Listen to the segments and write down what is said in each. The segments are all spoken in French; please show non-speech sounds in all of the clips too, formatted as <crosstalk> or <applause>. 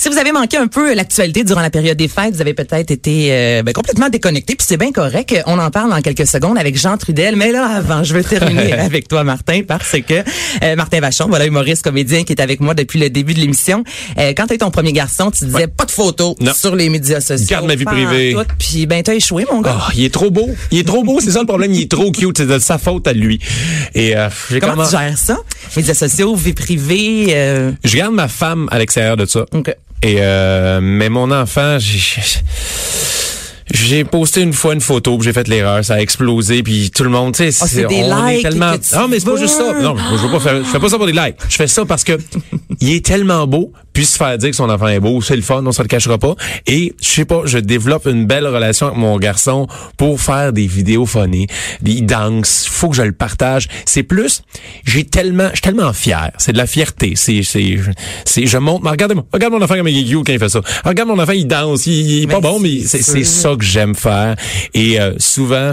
Si vous avez manqué un peu l'actualité durant la période des fêtes, vous avez peut-être été euh, ben, complètement déconnecté, puis c'est bien correct. On en parle dans quelques secondes avec Jean Trudel. Mais là, avant, je veux terminer <laughs> avec toi, Martin, parce que euh, Martin Vachon, voilà, humoriste, comédien qui est avec moi depuis le début de l'émission. Euh, quand tu ton premier garçon, tu disais pas de photos Non. sur les médias sociaux. Garde ma vie privée. Puis ben t'as échoué, mon gars. Oh, il est trop beau. Il est trop beau. C'est ça le problème. Il est trop cute. C'est de sa faute à lui. Et euh, j'ai Comment comment- tu gères ça? Médias sociaux, vie privée. Euh... Je garde ma femme à l'extérieur de ça. OK. Et euh, mais mon enfant, j'ai posté une fois une photo, puis j'ai fait l'erreur, ça a explosé, puis tout le monde, tu sais, Ah, c'est des on est tellement. Non, mais c'est pas juste ça. Non, je veux pas faire, je fais pas ça pour des likes. Je fais ça parce que il est tellement beau, puis se faire dire que son enfant est beau, c'est le fun, on se le cachera pas. Et je sais pas, je développe une belle relation avec mon garçon pour faire des vidéos funny, il danse, faut que je le partage. C'est plus, j'ai tellement, je suis tellement fier. C'est de la fierté. C'est, c'est, c'est, je montre, mais regardez-moi, regarde mon enfant comme il est cute quand il fait ça. Regarde mon enfant, il danse, il, il est pas bon, mais c'est ça que j'aime faire. Et euh, souvent,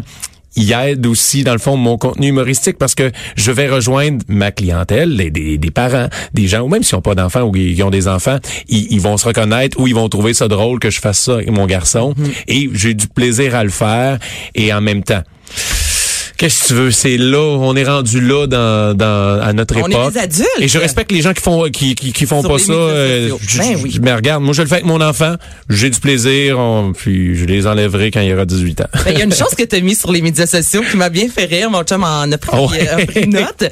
il aide aussi, dans le fond, mon contenu humoristique parce que je vais rejoindre ma clientèle, les- des, des parents, des gens, ou même s'ils n'ont pas d'enfants ou ils ont des enfants, ils, ils vont se reconnaître ou ils vont trouver ça drôle que je fasse ça avec mon garçon. Mhm. Et j'ai du plaisir à le faire et en même temps. Qu'est-ce que tu veux? C'est là, on est rendu là dans, dans à notre On est époque. des adultes. Et je respecte les gens qui font qui, qui, qui font Sur pas ça. euh, je- Ben oui. Mais regarde, moi je le fais avec mon enfant, j'ai du plaisir, on- puis je les enlèverai quand il aura 18 ans. Ben, Il y a une chose que tu as mis sur les médias sociaux qui m'a bien fait rire. Mon chum en a pris, ouais. a pris note.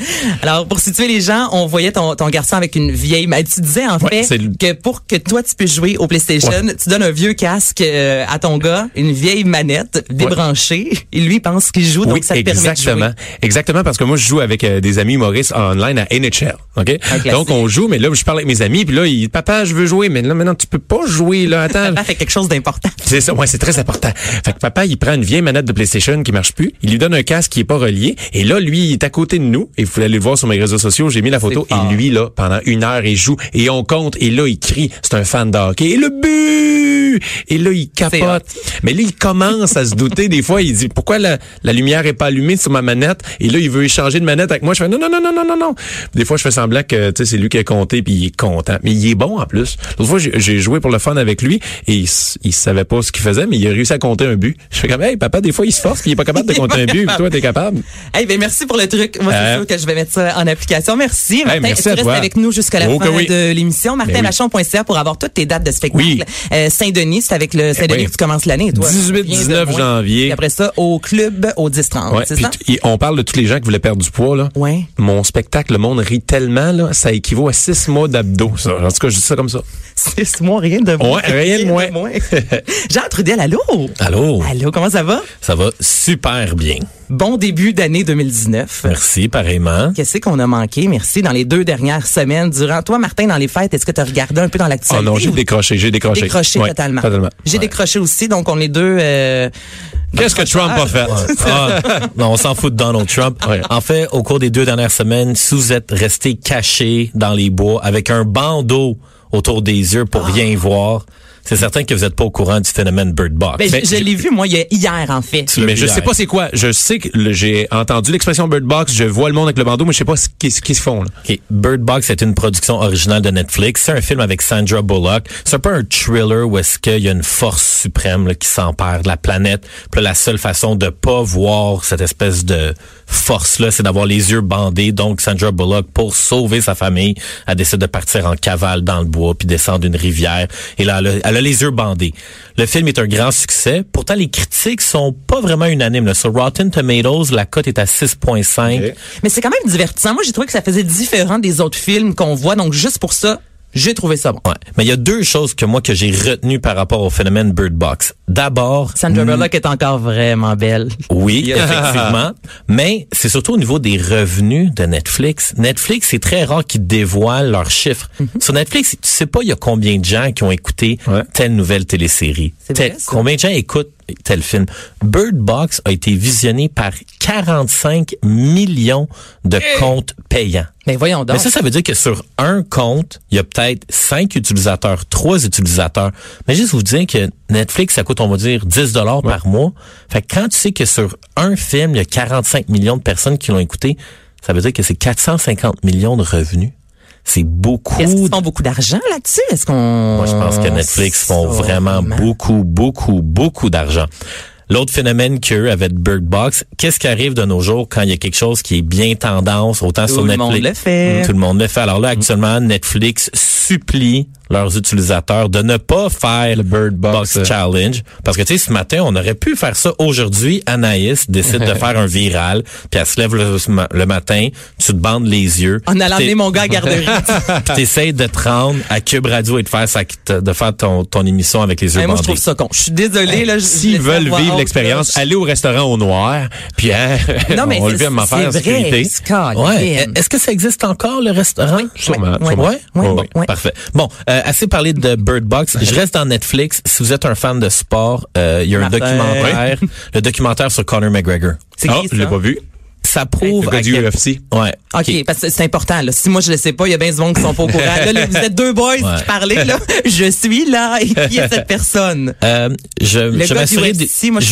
Alors, pour situer les gens, on voyait ton, ton garçon avec une vieille... Mais tu disais, en Ouais, fait, que pour que toi, tu puisses jouer au PlayStation, tu donnes un vieux casque euh, à ton gars, une vieille manette débranchée, et lui, pense qu'il joue, donc ça te permet de exactement. jouer. Exactement, parce que moi, je joue avec euh, des amis humoristes online à NHL. OK? Donc, on joue, mais là, je parle avec mes amis, puis là, il papa, je veux jouer, mais là, maintenant, tu peux pas jouer, là, <laughs> attends. Papa fait quelque chose d'important. C'est ça, ouais, c'est très important. Fait que papa, il prend une vieille manette de PlayStation qui marche plus, il lui donne un casque qui est pas relié, et là, lui, il est à côté de nous, et vous aller le voir sur mes réseaux sociaux, j'ai mis la photo, et lui, là, pendant une heure, il joue, et on compte, et là, il crie, c'est un fan de hockey, et le but! Et là, il capote. Mais là, il commence à se douter, des fois, il dit, pourquoi la, la lumière est pas allumée? Sur ma manette? Et là, il veut échanger de manette avec moi, je fais, non, non, non, non, non, non, non. Des fois, je fais semblant que, tu sais, c'est lui qui a compté, puis il est content. Mais il est bon, en plus. L'autre fois, j'ai joué pour le fun avec lui, et il, il savait pas ce qu'il faisait, mais il a réussi à compter un but. Je fais comme, hey, papa, des fois, il se force, puis il est pas capable de compter un but, toi, t'es capable. Hey, ben merci pour le truc. Moi, c'est Euh. sûr que je vais mettre ça en application. Merci. Martin, merci tu restes avec nous jusqu'à la Oh fin oui. de l'émission. Ben oui. MartinVachon.ca pour avoir toutes tes dates de spectacle. Oui. Euh, Saint-Denis, c'est avec le Saint-Denis oui. que tu commences l'année, toi. 18, Viens de 19 loin. janvier. Puis après ça, au club au 10-30. Ouais, c'est ça? on parle de tous les gens qui voulaient perdre du poids, là. Ouais. Mon spectacle, le monde rit tellement, là, ça équivaut à six mois d'abdos, ça. En tout cas, je dis ça comme ça. Six mois, rien de moins. Ouais, rien de moins. Jean Trudel, allô? Allô? Allô, comment ça va? Ça va super bien. Bon début d'année 2019. Merci, pareillement. Qu'est-ce qu'on a manqué? Merci. Dans les deux dernières semaines, durant toi, Martin, dans les fêtes, est-ce que tu as regardé un peu dans Oh l'actualité? non, j'ai décroché, j'ai décroché. décroché Ouais, totalement. Totalement. J'ai décroché aussi, donc on est deux. euh, Qu'est-ce que Trump a fait? Ah, <laughs> non, on s'en fout de Donald Trump. Ouais. En fait, au cours des deux dernières semaines, si vous êtes resté caché dans les bois avec un bandeau autour des yeux pour rien voir, c'est certain que vous n'êtes pas au courant du phénomène Bird Box. Ben, Mais je, je j'ai- l'ai vu, moi, il y a- hier, en fait. Mais je hier. sais pas c'est quoi. Je sais que le- j'ai entendu l'expression Bird Box, je vois le monde avec le bandeau, mais je sais pas ce qu'ils se font, là. Bird Box est une production originale de Netflix. C'est un film avec Sandra Bullock. C'est un peu un thriller où est-ce qu'il y a une force suprême là, qui s'empare de la planète. Puis là, la seule façon de pas voir cette espèce de force-là, c'est d'avoir les yeux bandés. Donc, Sandra Bullock, pour sauver sa famille, elle décide de partir en cavale dans le bois puis descendre une rivière. Et là, elle elle les yeux bandés. Le film est un grand succès. Pourtant, les critiques sont pas vraiment unanimes. là. Sur Rotten Tomatoes, la cote est à 6,5. Ok. Mais c'est quand même divertissant. Moi, j'ai trouvé que ça faisait différent des autres films qu'on voit. Donc, juste pour ça, j'ai trouvé ça bon. Ouais. Mais il y a deux choses que moi que j'ai retenues par rapport au phénomène Bird Box. D'abord, Sandra Bullock est encore vraiment belle. oui, <laughs> effectivement, mais c'est surtout au niveau des revenus de Netflix. Netflix, c'est très rare qu'ils dévoilent leurs chiffres. Sur Netflix, tu sais pas il y a combien de gens qui ont écouté Ouais. telle nouvelle télésérie. Vrai, Tel- combien de gens écoutent tel film. Bird Box a été visionné par 45 millions de comptes payants. Mais voyons donc. Mais ça, ça veut dire que sur un compte, il y a peut-être cinq utilisateurs, trois utilisateurs. Mais juste vous dire que Netflix, ça coûte, on va dire, 10 dollars par mois. Fait que quand tu sais que sur un film, il y a 45 millions de personnes qui l'ont écouté, ça veut dire que c'est 450 millions de revenus. C'est beaucoup. Est-ce qu'ils font beaucoup d'argent là-dessus? Est-ce qu'on... Moi, je pense que Netflix font vraiment beaucoup, beaucoup, beaucoup d'argent. L'autre phénomène qu'eux avec Bird Box, qu'est-ce qui arrive de nos jours quand il y a quelque chose qui est bien tendance, autant Tout sur le Netflix? monde le fait. Tout le monde le fait. Alors là, actuellement, Netflix supplie leurs utilisateurs de ne pas faire le Bird Box, Box. Challenge. Parce que, tu sais, ce matin, on aurait pu faire ça aujourd'hui. Anaïs décide de <laughs> faire un viral, puis elle se lève le, le matin, tu te bandes les yeux. En allant T'es- amener mon gars à garderie. <laughs> puis t'essayes de te rendre à Cube Radio et de faire sa, de faire ton, ton émission avec les yeux Hey, moi, je bandés. trouve ça con. Je suis je- je S'ils veulent vivre l'expérience, là. allez au restaurant au noir, puis hein, <laughs> Non, mais on le vit à faire sécurité. Ouais. Est-ce que ça existe encore, le restaurant? Sûrement, Ouais. sûrement. Ouais, Bon, ouais. Parfait. Bon, euh, assez parlé de Bird Box. Je reste dans Netflix. Si vous êtes un fan de sport, euh, il y a un Martin. documentaire, le documentaire sur Conor McGregor. C'est qui, je l'ai pas vu. Ça prouve Le à du quel- UFC. Ouais. OK, parce que c'est important. Là. Si moi, je le sais pas, il y a bien du monde qui sont pas au courant. Là, vous êtes deux boys <laughs> Ouais. qui parlez. Là. Je suis là. Et qui est cette personne? <laughs> Euh, je, Le je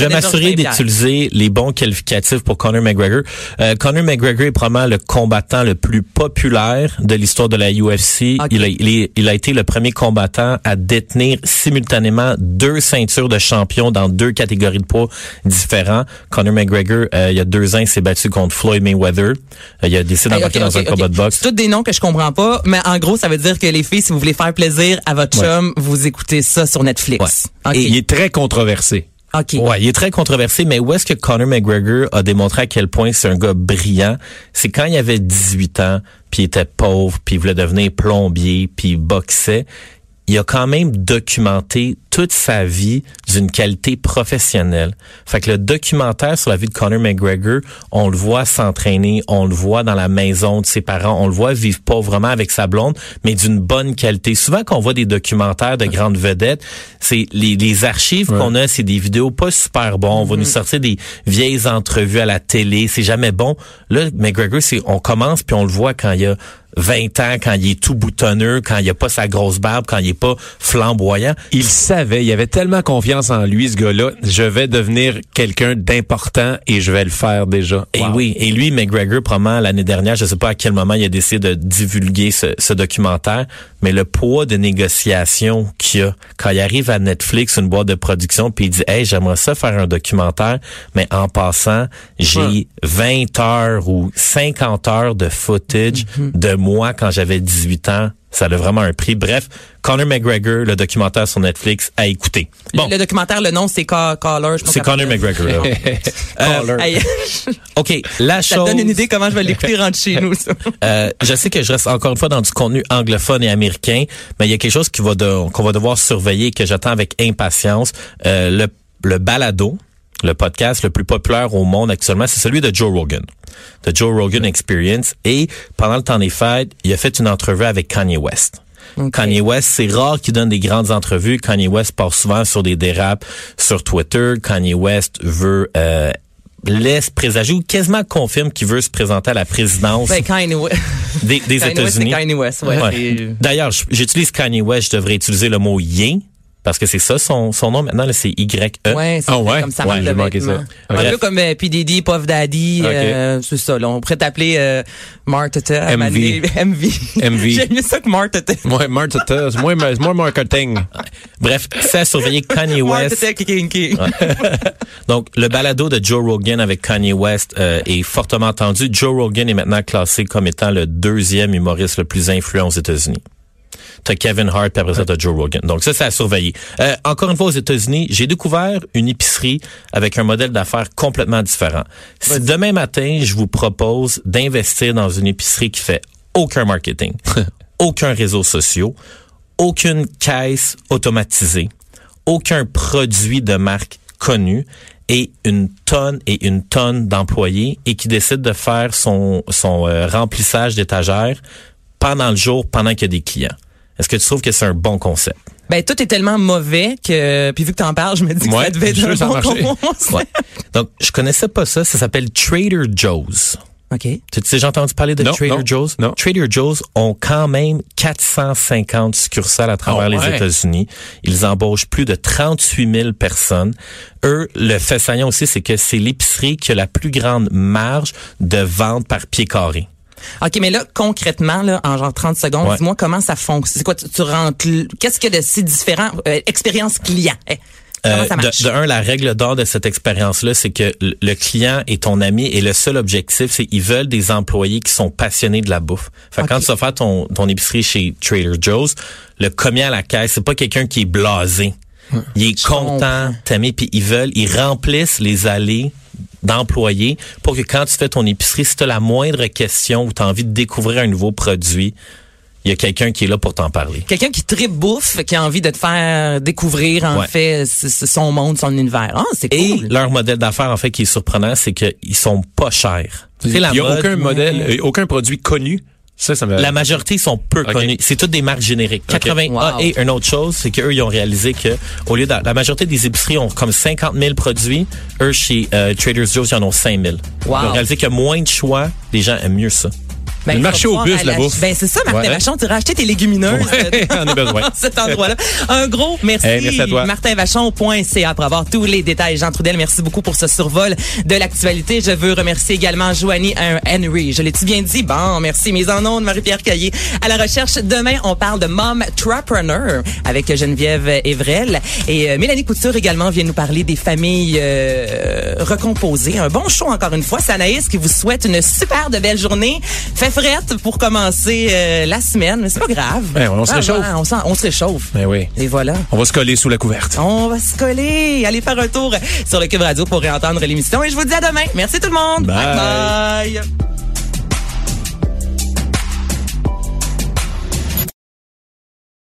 m'assurer d'utiliser les bons qualificatifs pour Conor McGregor. Euh, Conor McGregor est probablement le combattant le plus populaire de l'histoire de la UFC. Il, a, il, est- il a été le premier combattant à détenir simultanément deux ceintures de champion dans deux catégories de poids différents. Conor McGregor, euh, il y a deux ans, il s'est battu contre Floyd Mayweather. Euh, il a décidé Hey, d'embarquer dans un combat de boxe. C'est tous des noms que je comprends pas, mais en gros, ça veut dire que les filles, si vous voulez faire plaisir à votre Ouais. chum, vous écoutez ça sur Netflix. OK. Et Il est très controversé. Ouais, il est très controversé, mais où est-ce que Conor McGregor a démontré à quel point c'est un gars brillant? C'est quand il avait 18 ans, puis il était pauvre, puis il voulait devenir plombier, puis il boxait. Il a quand même documenté toute sa vie d'une qualité professionnelle. Fait que le documentaire sur la vie de Conor McGregor, on le voit s'entraîner, on le voit dans la maison de ses parents, on le voit vivre pauvrement avec sa blonde, mais d'une bonne qualité. Souvent, quand on voit des documentaires de grandes vedettes, c'est les, les archives qu'on a, c'est des vidéos pas super bons. On va nous sortir des vieilles entrevues à la télé. C'est jamais bon. Là, McGregor, c'est, on commence puis on le voit quand il y a 20 ans, quand il est tout boutonneux, quand il a pas sa grosse barbe, quand il est pas flamboyant. Il savait, il avait tellement confiance en lui, ce gars-là. Je vais devenir quelqu'un d'important et je vais le faire déjà. Et oui, et lui, McGregor, probablement l'année dernière, je sais pas à quel moment il a décidé de divulguer ce, ce documentaire, mais le poids de négociation qu'il a quand il arrive à Netflix, une boîte de production, puis il dit, hey, j'aimerais ça faire un documentaire, mais en passant, j'ai 20 heures ou 50 heures de footage de moi quand j'avais 18 ans. Ça a vraiment un prix. Bref, Conor McGregor, le documentaire sur Netflix, à écouter. Bon, Le documentaire, le nom, c'est Ca- Caller. c'est Conor ça McGregor. <laughs> Hey, <laughs> OK, la ça chose... te donne une idée comment je vais l'écouter rentre chez nous. ça. <laughs> Euh, je sais que je reste encore une fois dans du contenu anglophone et américain, mais il y a quelque chose qui va de- qu'on va devoir surveiller et que j'attends avec impatience. Euh, le, le balado, le podcast le plus populaire au monde actuellement, c'est celui de Joe Rogan, de Joe Rogan Experience. Et pendant le temps des fêtes, il a fait une entrevue avec Kanye West. Kanye West, c'est rare qu'il donne des grandes entrevues. Kanye West part souvent sur des dérapes sur Twitter. Kanye West veut euh, laisse présager ou quasiment confirme qu'il veut se présenter à la présidence Ben, Kanye West. des, West, États-Unis. Kanye West, ouais. D'ailleurs, j'utilise Kanye West, je devrais utiliser le mot yin parce que c'est ça son, son nom maintenant, c'est Y-E. Ouais, c'est Ah ouais? comme ça. Ouais, de ça. Un peu comme euh, P. Diddy, Puff Daddy, euh, c'est ça. Là, on pourrait t'appeler euh, Martha. à MV. MV. MV. J'aime mieux ça que Martha. <laughs> Ouais, Martha, c'est moins, marketing. Bref, c'est à surveiller Kanye <laughs> West. Kinky. <laughs> Donc, le balado de Joe Rogan avec Kanye West euh, est fortement entendu. Joe Rogan est maintenant classé comme étant le deuxième humoriste le plus influent aux États-Unis. T'as Kevin Hart, puis après ça, t'as Joe Rogan. Donc ça, c'est à surveiller. Euh, encore une fois, aux États-Unis, j'ai découvert une épicerie avec un modèle d'affaires complètement différent. Si demain matin, je vous propose d'investir dans une épicerie qui fait aucun marketing, <laughs> aucun réseau social, aucune caisse automatisée, aucun produit de marque connu et une tonne et une tonne d'employés et qui décide de faire son, son euh, remplissage d'étagères pendant le jour, pendant qu'il y a des clients. Est-ce que tu trouves que c'est un bon concept? Ben, tout est tellement mauvais que, puis vu que t'en parles, je me dis que Ouais, ça devait être je un bon commencement. Ouais. Donc, je connaissais pas ça. Ça s'appelle Trader Joe's. OK. Tu sais, j'ai entendu parler de Non, Trader non, Joe's? non. Trader Joe's ont quand même 450 succursales à travers Ah les ouais? États-Unis. Ils embauchent plus de 38 000 personnes. Eux, le fait saillant aussi, c'est que c'est l'épicerie qui a la plus grande marge de vente par pied carré. OK, mais là, concrètement, là, en genre 30 secondes, Ouais. dis-moi comment ça fonctionne. C'est quoi, tu, tu rentres, qu'est-ce qu'il y a de si différent? Euh, expérience client. Eh, Euh, de, de un, la règle d'or de cette expérience-là, c'est que le- client est ton ami et le seul objectif, c'est qu'ils veulent des employés qui sont passionnés de la bouffe. Fait que quand tu vas faire ton, ton épicerie chez Trader Joe's, le commis à la caisse, c'est pas quelqu'un qui est blasé. Il est Je content, t'aimer, puis ils veulent, ils remplissent les allées d'employés pour que quand tu fais ton épicerie, si tu as la moindre question ou tu as envie de découvrir un nouveau produit, il y a quelqu'un qui est là pour t'en parler. Quelqu'un qui tripe bouffe, qui a envie de te faire découvrir, en Ouais. fait, c- c- son monde, son univers. Ah, c'est Et cool. leur modèle d'affaires, en fait, qui est surprenant, c'est qu'ils sont pas chers. Il C'est la n'y a mode. aucun modèle, aucun produit connu. Ça, ça me... La majorité sont peu Ok. connus. C'est toutes des marques génériques. 80 Wow. Ah, et une autre chose, c'est qu'eux, ils ont réalisé que au lieu de la majorité des épiceries ont comme 50 000 produits, eux chez euh, Trader Joe's, ils en ont 5 000. Wow. Ils ont réalisé qu'il y a moins de choix, les gens aiment mieux ça. Ben, Le marché au pouvoir bus, la bouffe. Ben, c'est ça, Martin Ouais. Vachon, tu iras acheter tes légumineuses. Ouais, <laughs> on a besoin. <laughs> cet endroit-là. Un gros merci. Hey, merci à toi. MartinVachon.ca pour avoir tous les détails. Jean Trudel, merci beaucoup pour ce survol de l'actualité. Je veux remercier également Joanie Henry. Je l'ai-tu bien dit? Bon, merci. Mise en onde, Marie-Pierre Caillé. À la recherche, demain, on parle de Mom Trapreneur avec Geneviève Evrel. Et euh, Mélanie Couture également vient nous parler des familles euh, recomposées. Un bon show encore une fois. C'est Anaïs qui vous souhaite une super de belle journée. Frette pour commencer euh, la semaine, mais c'est pas grave. Ouais, on se Ah, réchauffe. on, se réchauffe. Ben oui. Et voilà. On va se coller sous la couverte. On va se coller. Allez faire un tour sur le Cube Radio pour réentendre l'émission. Et je vous dis à demain. Merci tout le monde. Bye. bye.